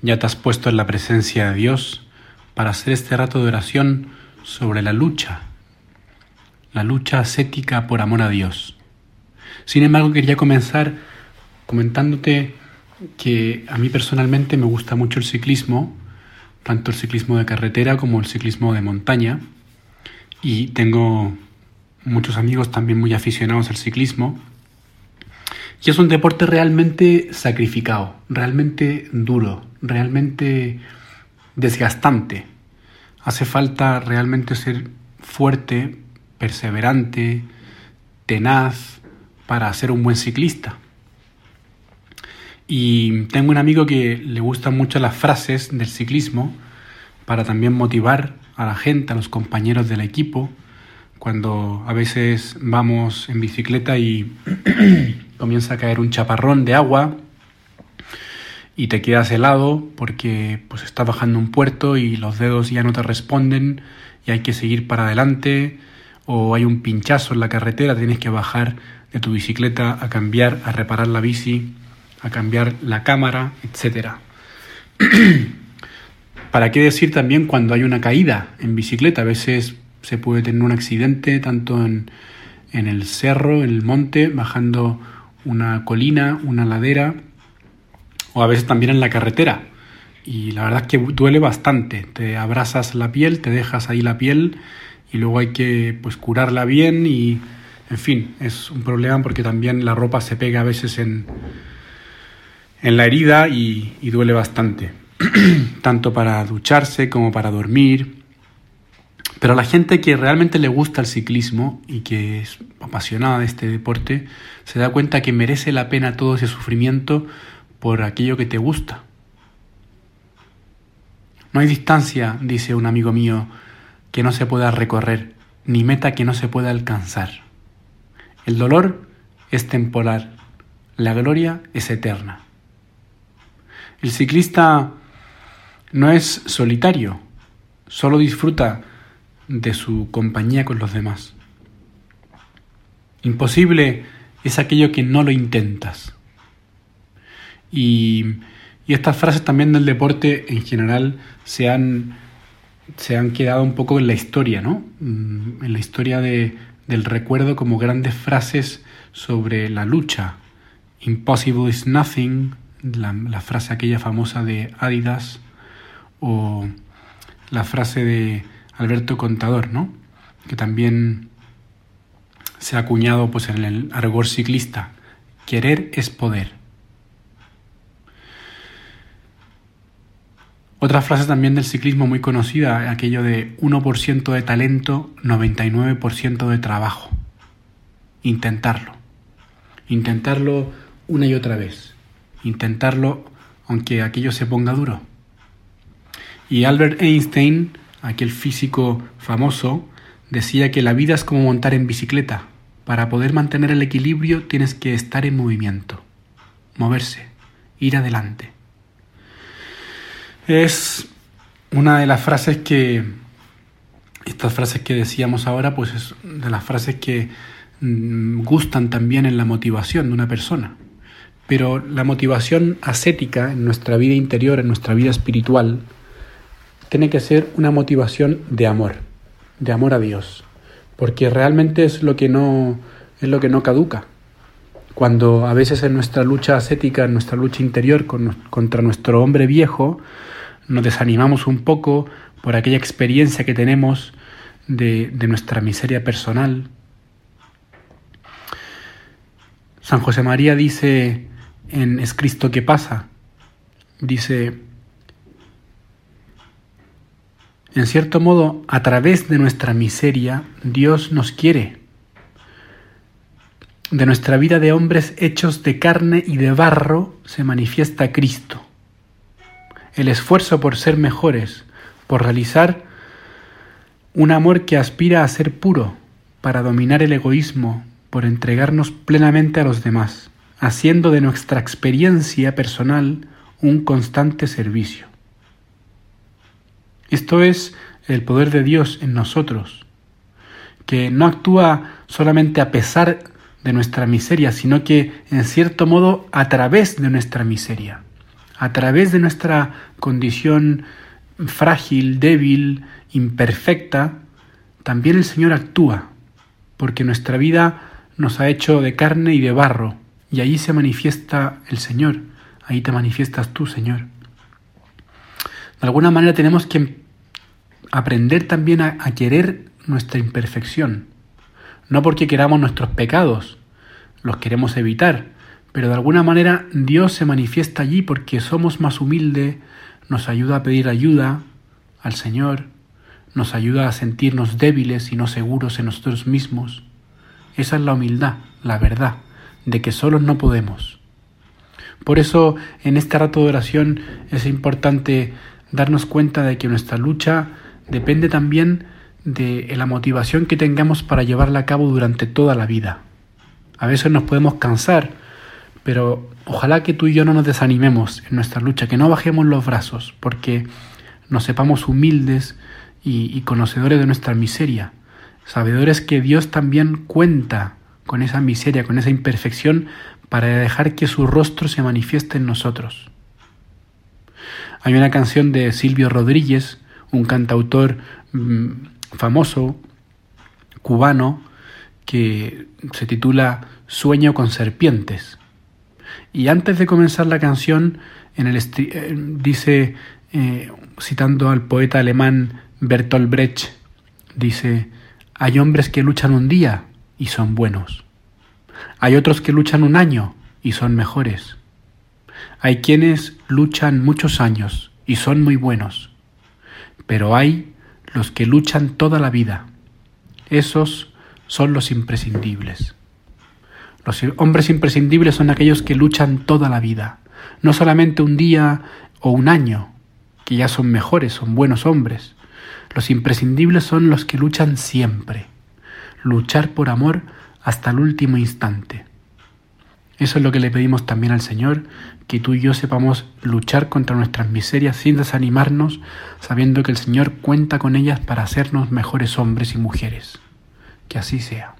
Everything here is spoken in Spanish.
Ya te has puesto en la presencia de Dios para hacer este rato de oración sobre la lucha, la lucha ascética por amor a Dios. Sin embargo, quería comenzar comentándote que a mí personalmente me gusta mucho el ciclismo, tanto el ciclismo de carretera como el ciclismo de montaña, y tengo muchos amigos también muy aficionados al ciclismo, y es un deporte realmente sacrificado, realmente duro, realmente desgastante. Hace falta realmente ser fuerte, perseverante, tenaz para ser un buen ciclista. Y tengo un amigo que le gustan mucho las frases del ciclismo para también motivar a la gente, a los compañeros del equipo, cuando a veces vamos en bicicleta y comienza a caer un chaparrón de agua y te quedas helado porque pues está bajando un puerto y los dedos ya no te responden y hay que seguir para adelante o hay un pinchazo en la carretera, tienes que bajar de tu bicicleta a cambiar, a reparar la bici, a cambiar la cámara, etc. ¿Para qué decir también cuando hay una caída en bicicleta? A veces se puede tener un accidente tanto en, en el cerro, en el monte, bajando una colina, una ladera o a veces también en la carretera. Y la verdad es que duele bastante. Te abrazas la piel, te dejas ahí la piel y luego hay que pues curarla bien y en fin, es un problema porque también la ropa se pega a veces en, en la herida y, y duele bastante. Tanto para ducharse como para dormir, pero a la gente que realmente le gusta el ciclismo y que es apasionada de este deporte, se da cuenta que merece la pena todo ese sufrimiento por aquello que te gusta. No hay distancia, dice un amigo mío, que no se pueda recorrer, ni meta que no se pueda alcanzar. El dolor es temporal, la gloria es eterna. El ciclista no es solitario, solo disfruta de su compañía con los demás. Imposible es aquello que no lo intentas. Y, estas frases también del deporte en general se han, se han quedado un poco en la historia, ¿no? Mm, en la historia de, del recuerdo como grandes frases sobre la lucha. Impossible is nothing, la, la frase aquella famosa de Adidas, o la frase de Alberto Contador, ¿no? Que también se ha acuñado pues, en el argor ciclista. Querer es poder. Otra frase también del ciclismo muy conocida, aquello de 1% de talento, 99% de trabajo. Intentarlo. Intentarlo una y otra vez. Intentarlo aunque aquello se ponga duro. Y Albert Einstein aquel físico famoso, decía que la vida es como montar en bicicleta. Para poder mantener el equilibrio tienes que estar en movimiento, moverse, ir adelante. Es una de las frases que, estas frases que decíamos ahora, pues es de las frases que mm, gustan también en la motivación de una persona. Pero la motivación ascética en nuestra vida interior, en nuestra vida espiritual, tiene que ser una motivación de amor, de amor a Dios, porque realmente es lo que no es lo que no caduca. Cuando a veces en nuestra lucha ascética, en nuestra lucha interior contra nuestro hombre viejo, nos desanimamos un poco por aquella experiencia que tenemos de, de nuestra miseria personal. San José María dice en Es Cristo que pasa, dice, En cierto modo, a través de nuestra miseria, Dios nos quiere. De nuestra vida de hombres hechos de carne y de barro se manifiesta Cristo. El esfuerzo por ser mejores, por realizar un amor que aspira a ser puro, para dominar el egoísmo, por entregarnos plenamente a los demás, haciendo de nuestra experiencia personal un constante servicio. Esto es el poder de Dios en nosotros, que no actúa solamente a pesar de nuestra miseria, sino que en cierto modo a través de nuestra miseria, a través de nuestra condición frágil, débil, imperfecta, también el Señor actúa, porque nuestra vida nos ha hecho de carne y de barro, y ahí se manifiesta el Señor, ahí te manifiestas tú, Señor. De alguna manera tenemos que aprender también a, querer nuestra imperfección, no porque queramos nuestros pecados, los queremos evitar, pero de alguna manera Dios se manifiesta allí porque somos más humildes, nos ayuda a pedir ayuda al Señor, nos ayuda a sentirnos débiles y no seguros en nosotros mismos. Esa es la humildad, la verdad, de que solos no podemos. Por eso en este rato de oración es importante darnos cuenta de que nuestra lucha depende también de la motivación que tengamos para llevarla a cabo durante toda la vida. A veces nos podemos cansar, pero ojalá que tú y yo no nos desanimemos en nuestra lucha, que no bajemos los brazos, porque nos sepamos humildes y, conocedores de nuestra miseria, sabedores que Dios también cuenta con esa miseria, con esa imperfección, para dejar que su rostro se manifieste en nosotros. Hay una canción de Silvio Rodríguez, un cantautor mm, famoso, cubano, que se titula Sueño con serpientes. Y antes de comenzar la canción, en el eh, dice, eh, citando al poeta alemán Bertolt Brecht, dice, hay hombres que luchan un día y son buenos. Hay otros que luchan un año y son mejores. Hay quienes luchan muchos años y son muy buenos. Pero hay los que luchan toda la vida. Esos son los imprescindibles. Los hombres imprescindibles son aquellos que luchan toda la vida, no solamente un día o un año, que ya son mejores, son buenos hombres. Los imprescindibles son los que luchan siempre, luchar por amor hasta el último instante. Eso es lo que le pedimos también al Señor, que tú y yo sepamos luchar contra nuestras miserias sin desanimarnos, sabiendo que el Señor cuenta con ellas para hacernos mejores hombres y mujeres. Que así sea.